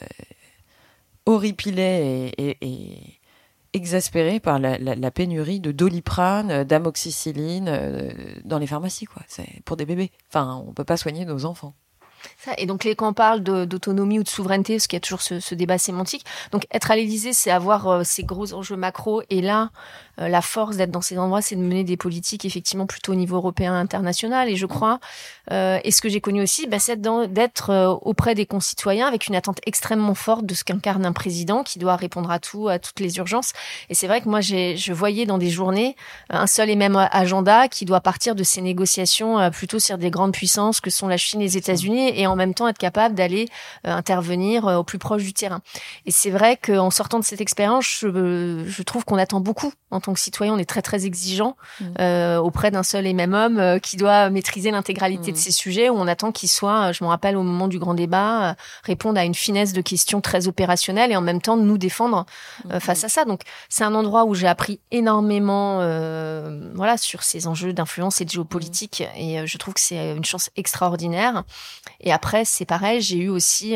horripilée et, et exaspéré par la, la, la, pénurie de doliprane, euh, d'amoxicilline euh, dans les pharmacies, quoi. C'est pour des bébés. Enfin, on peut pas soigner nos enfants.
Et donc, quand on parle d'autonomie ou de souveraineté, parce qu'il y a toujours ce, débat sémantique, donc être à l'Élysée, c'est avoir euh, ces gros enjeux macro. Et là, la force d'être dans ces endroits, c'est de mener des politiques effectivement plutôt au niveau européen, international. Et je crois, euh, et ce que j'ai connu aussi, bah, c'est d'être euh, auprès des concitoyens avec une attente extrêmement forte de ce qu'incarne un président qui doit répondre à tout, à toutes les urgences. Et c'est vrai que moi, je voyais dans des journées un seul et même agenda qui doit partir de ces négociations plutôt sur des grandes puissances que sont la Chine et les États-Unis et en même temps être capable d'aller intervenir au plus proche du terrain. Et c'est vrai qu'en sortant de cette expérience, je, je trouve qu'on attend beaucoup en tant que citoyen, on est très très exigeant mm. euh, auprès d'un seul et même homme euh, qui doit maîtriser l'intégralité de mm. ces sujets. Où on attend qu'il soit, euh, je me rappelle au moment du grand débat, euh, répondre à une finesse de questions très opérationnelles et en même temps nous défendre mm. face à ça. Donc c'est un endroit où j'ai appris énormément, voilà, sur ces enjeux d'influence et de géopolitique. Et je trouve que c'est une chance extraordinaire. Et après, c'est pareil, j'ai eu aussi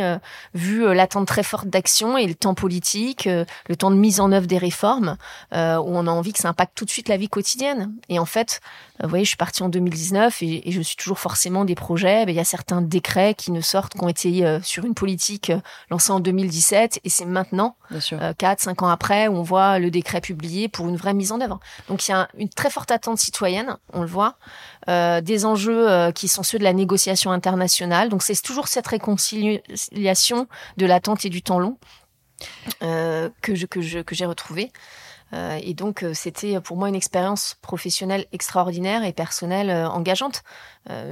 vu l'attente très forte d'action et le temps politique, le temps de mise en œuvre des réformes, où on a envie que ça impacte tout de suite la vie quotidienne. Et en fait, euh, vous voyez, je suis partie en 2019 et, je suis toujours forcément des projets. Ben, il y a certains décrets qui ne sortent, qui ont été euh, sur une politique euh, lancée en 2017 et c'est maintenant, quatre, cinq ans après, où on voit le décret publié pour une vraie mise en œuvre. Donc il y a une très forte attente citoyenne, on le voit, des enjeux qui sont ceux de la négociation internationale. Donc c'est toujours cette réconciliation de l'attente et du temps long que je que je que j'ai retrouvé. Euh, et donc, euh, c'était pour moi une expérience professionnelle extraordinaire et personnelle euh, engageante.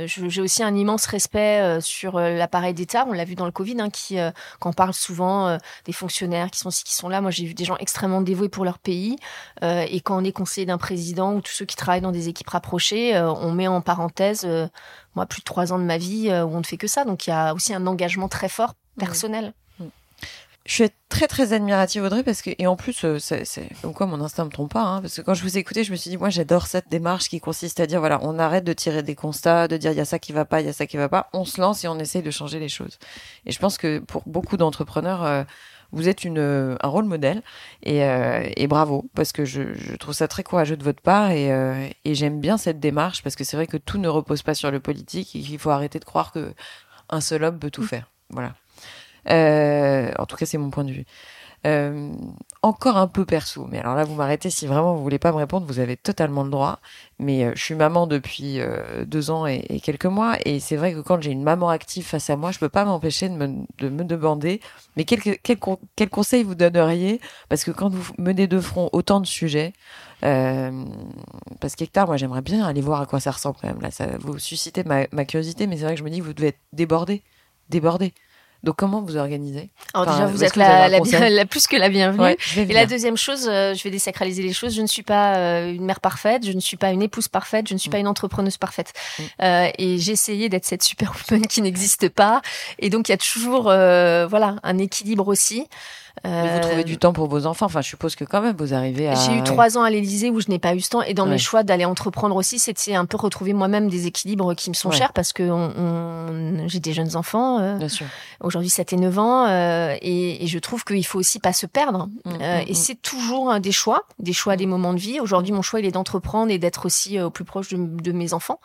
J'ai aussi un immense respect sur l'appareil d'État. On l'a vu dans le Covid, hein, qui, quand on parle souvent des fonctionnaires qui sont qui sont là, moi j'ai vu des gens extrêmement dévoués pour leur pays. et quand on est conseiller d'un président ou tous ceux qui travaillent dans des équipes rapprochées, on met en parenthèse, moi, plus de trois ans de ma vie où on ne fait que ça. Donc il y a aussi un engagement très fort personnel
je suis très très admirative Audrey parce que et en plus euh, c'est comme quoi mon instinct me trompe pas hein, parce que quand je vous ai écouté je me suis dit moi j'adore cette démarche qui consiste à dire voilà on arrête de tirer des constats de dire il y a ça qui va pas il y a ça qui va pas on se lance et on essaye de changer les choses. Et je pense que pour beaucoup d'entrepreneurs euh, vous êtes une un rôle modèle et, euh, et bravo parce que je, je, trouve ça très courageux de votre part et, et j'aime bien cette démarche parce que c'est vrai que tout ne repose pas sur le politique et qu'il faut arrêter de croire que un seul homme peut tout mm. faire. Voilà euh, en tout cas, c'est mon point de vue. Euh, encore un peu perso, mais alors là, vous m'arrêtez si vraiment vous voulez pas me répondre, vous avez totalement le droit. Mais euh, je suis maman depuis deux ans et, quelques mois, et c'est vrai que quand j'ai une maman active face à moi, je peux pas m'empêcher de me, de me demander, mais quel, quel, quel conseil vous donneriez? Parce que quand vous menez de front autant de sujets, parce qu'hectare, moi j'aimerais bien aller voir à quoi ça ressemble quand même. Là, ça vous suscitez ma, ma curiosité, mais c'est vrai que je me dis que vous devez être débordé, débordé. Donc comment vous organisez
Alors déjà, vous êtes la, la, plus que la bienvenue. et la deuxième chose, euh, je vais désacraliser les choses. Je ne suis pas euh, une mère parfaite, je ne suis pas une épouse parfaite, je ne suis pas mm. une entrepreneuse parfaite. Mm. Euh, et j'ai essayé d'être cette superwoman qui n'existe pas. Et donc il y a toujours, voilà, un équilibre aussi.
Mais vous trouvez du temps pour vos enfants. Enfin, je suppose que quand même vous arrivez à.
J'ai eu trois ans à l'Élysée où je n'ai pas eu ce temps. Et dans mes choix d'aller entreprendre aussi, c'était un peu retrouver moi-même des équilibres qui me sont chers parce que on, on... j'ai des jeunes enfants. Euh,
Bien sûr.
Aujourd'hui, 7 et 9 ans. Euh, et, et, je trouve qu'il faut aussi pas se perdre. Mmh, euh, mmh, et mmh. c'est toujours des choix, des choix, des moments de vie. Aujourd'hui, mon choix, il est d'entreprendre et d'être aussi euh, au plus proche de, de mes enfants.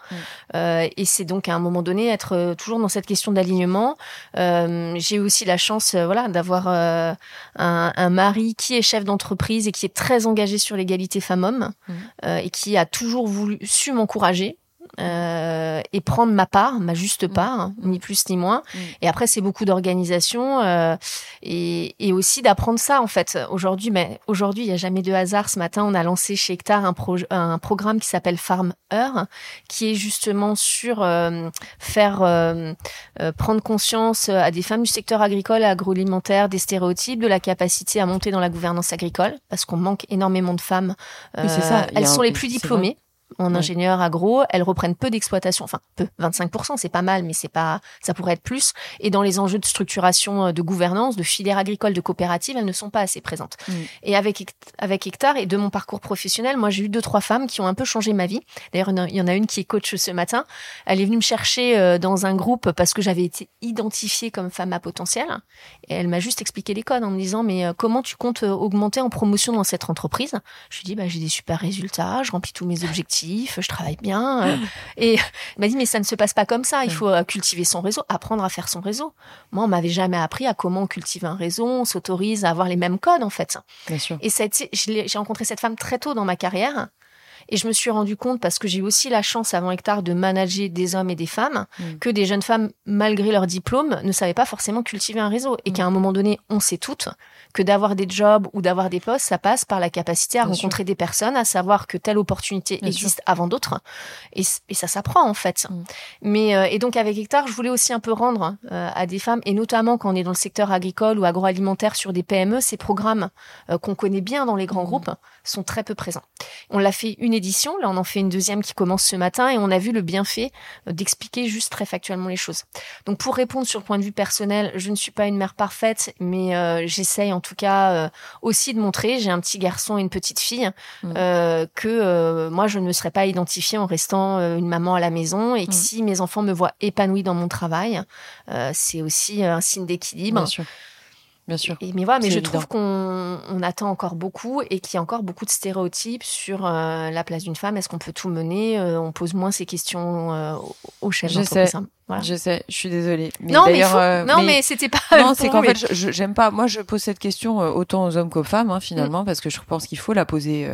Euh, et c'est donc à un moment donné être euh, toujours dans cette question d'alignement. j'ai aussi la chance, voilà, d'avoir un, un, mari qui est chef d'entreprise et qui est très engagé sur l'égalité femmes-hommes mmh. euh, et qui a toujours voulu su m'encourager euh, et prendre ma part, ma juste
Mm.
part, hein, ni plus ni moins.
Mm.
Et après, c'est beaucoup d'organisation euh, et, et aussi d'apprendre ça en fait. Aujourd'hui, mais aujourd'hui, il y a jamais de hasard. Ce matin, on a lancé chez Hectare un, pro- un programme qui s'appelle Farm Heure, qui est justement sur euh, faire euh, euh, prendre conscience à des femmes du secteur agricole et agroalimentaire des stéréotypes, de la capacité à monter dans la gouvernance agricole, parce qu'on manque énormément de femmes.
Oui, c'est ça.
Euh, elles sont
un-
les plus diplômées en
Ouais.
ingénieur agro, elles reprennent peu d'exploitation, enfin peu, 25%, c'est pas mal, mais c'est pas, ça pourrait être plus. Et dans les enjeux de structuration euh, de gouvernance, de filières agricoles, de coopératives, elles ne sont pas assez présentes.
Mm.
Et avec avec Hectare et de mon parcours professionnel, moi j'ai eu deux trois femmes qui ont un peu changé ma vie. D'ailleurs, il y en a- une qui est coach ce matin. Elle est venue me chercher euh, dans un groupe parce que j'avais été identifiée comme femme à potentiel. Et elle m'a juste expliqué les codes en me disant mais euh, comment tu comptes augmenter en promotion dans cette entreprise? Je lui dit bah j'ai des super résultats, je remplis tous mes objectifs, je travaille bien. euh. et elle m'a dit mais ça ne se passe pas comme ça. Il faut euh, cultiver son réseau, apprendre à faire son réseau. Moi on m'avait jamais appris à comment on cultive un réseau. On s'autorise à avoir les mêmes codes en fait.
Bien sûr.
Et j'ai rencontré cette femme très tôt dans ma carrière. Et je me suis rendu compte, parce que j'ai eu aussi la chance avant Hectare de manager des hommes et des femmes,
Mm.
que des jeunes femmes, malgré leur diplôme, ne savaient pas forcément cultiver un réseau. Et
Mm.
qu'à un moment donné, on sait toutes que d'avoir des jobs ou d'avoir des postes, ça passe par la capacité à
Bien
rencontrer des personnes, à savoir que telle opportunité
Bien
existe avant d'autres. Et, ça s'apprend, en fait.
Mm.
Mais, euh, et donc, avec Hectare, je voulais aussi un peu rendre euh, à des femmes, et notamment quand on est dans le secteur agricole ou agroalimentaire sur des PME, ces programmes euh, qu'on connaît bien dans les grands groupes sont très peu présents. On l'a fait une édition, là on en fait une deuxième qui commence ce matin et on a vu le bienfait euh, d'expliquer juste très factuellement les choses. Donc pour répondre sur le point de vue personnel, je ne suis pas une mère parfaite, mais euh, j'essaye en tout cas euh, aussi de montrer, j'ai un petit garçon et une petite fille,
Mhm.
euh, que moi je ne me serais pas identifiée en restant une maman à la maison et que
Mhm.
si mes enfants me voient épanouie dans mon travail, c'est aussi un signe d'équilibre.
Bien sûr.
Et, mais voilà, mais je
évident.
trouve qu'on on attend encore beaucoup et qu'il y a encore beaucoup de stéréotypes sur euh, la place d'une femme. Est-ce qu'on peut tout mener Euh, On pose moins ces questions euh, au- au chef
Je
d'entreprise.
sais.
hein. Voilà.
Je sais, je suis désolée. Mais
non, mais, il
d'ailleurs,
faut- non, mais, c'était pas.
Non, c'est qu'en
mais-
fait, j'aime pas. Moi, je pose cette question autant aux hommes qu'aux femmes, hein, finalement, parce que je pense qu'il faut la poser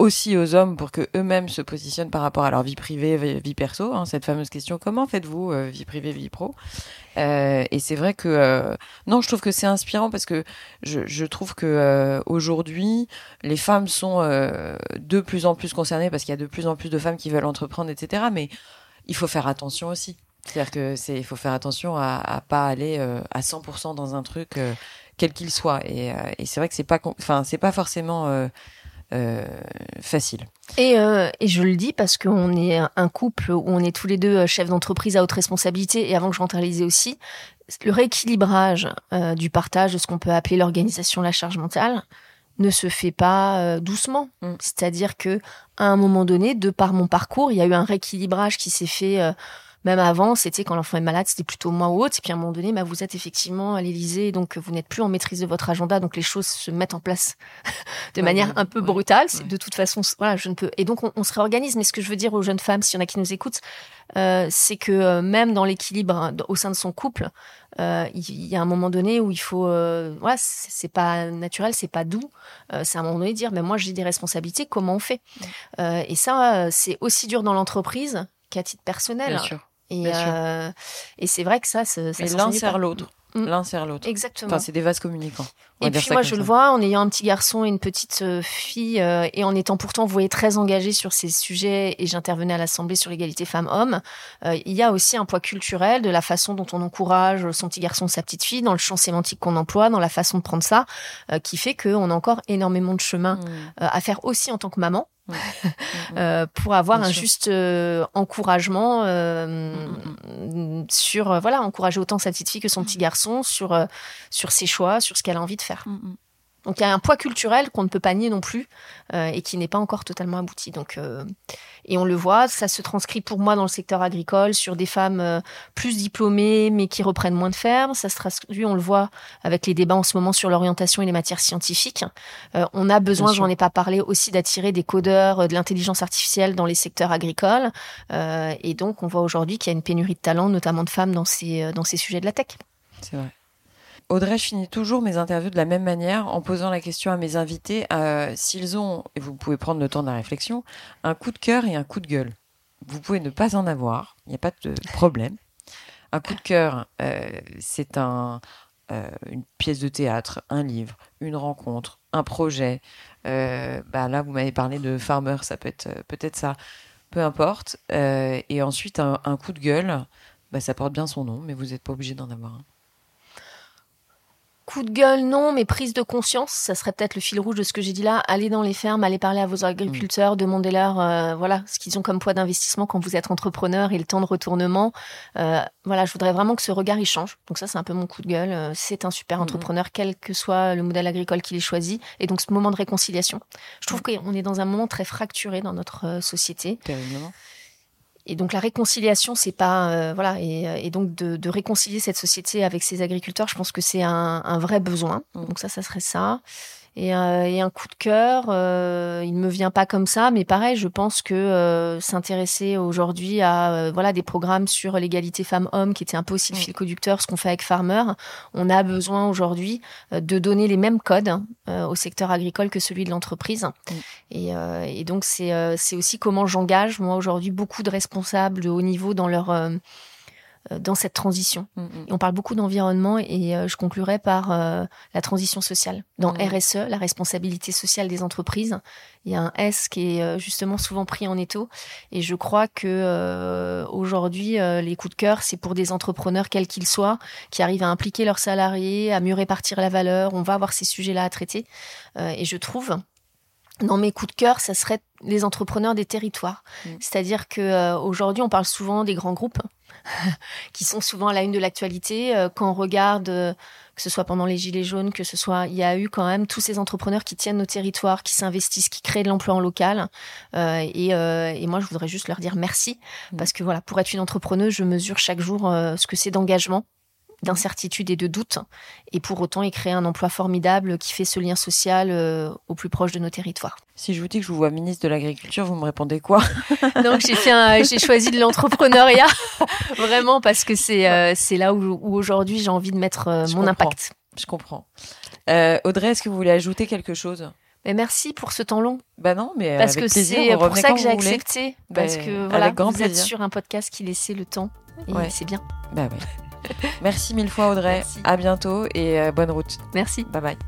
aussi aux hommes pour que eux-mêmes se positionnent par rapport à leur vie privée, vie, vie perso. hein, cette fameuse question comment faites-vous euh, vie privée, vie pro? Euh, Et c'est vrai que euh, non, je trouve que c'est inspirant parce que je, je trouve que euh, aujourd'hui, les femmes sont euh, de plus en plus concernées parce qu'il y a de plus en plus de femmes qui veulent entreprendre, etc. Mais il faut faire attention aussi. C'est-à-dire que c'est, il faut faire attention à, à pas aller à 100% dans un truc quel qu'il soit. Et, et c'est vrai que c'est pas, enfin, c'est pas forcément euh, facile.
Et, euh, et je le dis parce qu'on est un couple où on est tous les deux euh, chefs d'entreprise à haute responsabilité et avant que je rentre à l'Élysée aussi, le rééquilibrage euh, du partage de ce qu'on peut appeler l'organisation de la charge mentale ne se fait pas doucement.
Mm.
C'est-à-dire que à un moment donné, de par mon parcours, il y a eu un rééquilibrage qui s'est fait. Même avant, c'était quand l'enfant est malade, c'était plutôt moi ou autre. Et puis à un moment donné, bah, vous êtes effectivement à l'Élysée, donc vous n'êtes plus en maîtrise de votre agenda, donc les choses se mettent en place de
Ouais,
manière
ouais,
un peu
ouais,
brutale. De toute façon, voilà, je ne peux. Et donc on, on se réorganise. Mais ce que je veux dire aux jeunes femmes, s'il y en a qui nous écoutent, euh, c'est que euh, même dans l'équilibre hein, au sein de son couple, euh, il y a un moment donné où il faut, euh, voilà, c'est pas naturel, c'est pas doux. Euh, c'est à un moment donné de dire, mais moi j'ai des responsabilités, comment on fait? Euh, Et ça, c'est aussi dur dans l'entreprise qu'à titre personnel.
Bien sûr.
Et, euh, et c'est vrai que ça, ça, ça
l'un sert l'autre.
Mm.
L'un sert l'autre.
Exactement.
Enfin, c'est des vases communicants.
Et puis moi, je le vois en ayant un petit garçon et une petite euh, fille, euh, et en étant pourtant, vous voyez, très engagée sur ces sujets, et j'intervenais à l'Assemblée sur l'égalité femmes-hommes, euh, il y a aussi un poids culturel de la façon dont on encourage son petit garçon, sa petite fille, dans le champ sémantique qu'on emploie, dans la façon de prendre ça, euh, qui fait qu'on a encore énormément de chemin
Mm.
euh, à faire aussi en tant que maman.
Mm.
euh, pour avoir
Bien
un
sûr.
juste euh, encouragement euh,
Mm,
sur euh, voilà encourager autant sa petite fille que son petit garçon sur euh, sur ses choix sur ce qu'elle a envie de faire
Mm, mm.
donc il y a un poids culturel qu'on ne peut pas nier non plus euh, et qui n'est pas encore totalement abouti. Donc euh, et on le voit, ça se transcrit pour moi dans le secteur agricole sur des femmes euh, plus diplômées mais qui reprennent moins de fermes. Ça se traduit, on le voit avec les débats en ce moment sur l'orientation et les matières scientifiques. On a besoin, j'en ai pas parlé, aussi d'attirer des codeurs, de l'intelligence artificielle dans les secteurs agricoles. Et donc on voit aujourd'hui qu'il y a une pénurie de talents, notamment de femmes dans ces dans ces sujets de la tech.
C'est vrai. Audrey, je finis toujours mes interviews de la même manière en posant la question à mes invités euh, s'ils ont, et vous pouvez prendre le temps de la réflexion, un coup de cœur et un coup de gueule. vous pouvez ne pas en avoir, il n'y a pas de problème. Un coup de cœur, euh, c'est un, euh, une pièce de théâtre, un livre, une rencontre, un projet. Bah là, vous m'avez parlé de Farmer, ça peut être peut-être ça, peu importe. et ensuite, un, un, coup de gueule, bah, ça porte bien son nom, mais vous n'êtes pas obligé d'en avoir un.
Coup de gueule, non, mais prise de conscience, ça serait peut-être le fil rouge de ce que j'ai dit là. Allez dans les fermes, allez parler à vos agriculteurs, mm. demandez-leur euh, voilà ce qu'ils ont comme poids d'investissement quand vous êtes entrepreneur et le temps de retournement. Euh, voilà, je voudrais vraiment que ce regard il change. Donc ça, c'est un peu mon coup de gueule. Euh, c'est un super mm. entrepreneur, quel que soit le modèle agricole qu'il ait choisi. Et donc ce moment de réconciliation. Je trouve mm. qu'on est dans un moment très fracturé dans notre société.
Terriblement.
Et donc la réconciliation, c'est pas euh, voilà, et, euh, donc de, réconcilier cette société avec ses agriculteurs, je pense que c'est un, un, vrai besoin. Mm. Donc ça, ça serait ça. Euh, et, un coup de cœur, euh, il me vient pas comme ça, mais pareil, je pense que euh, s'intéresser aujourd'hui à euh, voilà des programmes sur l'égalité femmes-hommes, qui était un peu aussi le mm. fil conducteur, ce qu'on fait avec Farmer, on a besoin aujourd'hui de donner les mêmes codes au secteur agricole que celui de l'entreprise. Et, et, donc c'est c'est aussi comment j'engage moi aujourd'hui beaucoup de responsables de haut niveau dans leur euh, dans cette transition. Mm, mm. on parle beaucoup d'environnement et euh, je conclurai par euh, la transition sociale. Dans mm. RSE, la responsabilité sociale des entreprises, il y a un S qui est justement souvent pris en étau. Et je crois que aujourd'hui, les coups de cœur, c'est pour des entrepreneurs quels qu'ils soient, qui arrivent à impliquer leurs salariés, à mieux répartir la valeur. On va avoir ces sujets-là à traiter. et je trouve dans mes coups de cœur, ça serait les entrepreneurs des territoires. C'est-à-dire que aujourd'hui, on parle souvent des grands groupes qui sont souvent à la une de l'actualité. Euh, quand on regarde, euh, que ce soit pendant les Gilets jaunes, que ce soit, il y a eu quand même tous ces entrepreneurs qui tiennent nos territoires, qui s'investissent, qui créent de l'emploi en local. Euh, et, et, moi, je voudrais juste leur dire merci, mmh. parce que voilà, pour être une entrepreneuse, je mesure chaque jour ce que c'est d'engagement d'incertitude et de doute, et pour autant y créer un emploi formidable qui fait ce lien social euh, au plus proche de nos territoires.
Si je vous dis que je vous vois ministre de l'Agriculture, vous me répondez quoi?
Donc j'ai choisi de l'entrepreneuriat vraiment parce que c'est euh, là où, aujourd'hui j'ai envie de mettre euh, mon impact.
Je comprends. Audrey, est-ce que vous voulez ajouter quelque chose?
Mais merci pour ce temps long.
Bah non, mais
parce que
c'est
pour ça que j'ai accepté. Parce que voilà, vous êtes sur un podcast qui laissait le temps et c'est bien.
Bah ouais. Merci mille fois Audrey. À bientôt et euh, bonne route.
Merci.
Bye bye.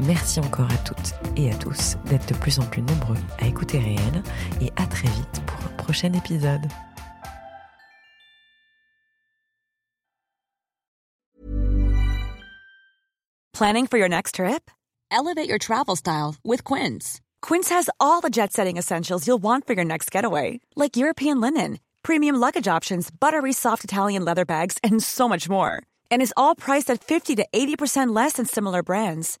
Merci encore à toutes et à tous d'être de plus en plus nombreux à écouter Réel et à très vite pour un prochain épisode.
Planning for your next trip? Elevate your travel style with Quince. Quince has all the jet setting essentials you'll want for your next getaway, like European linen, premium luggage options, buttery soft Italian leather bags, and so much more. And is all priced at 50 to 80% less than similar brands.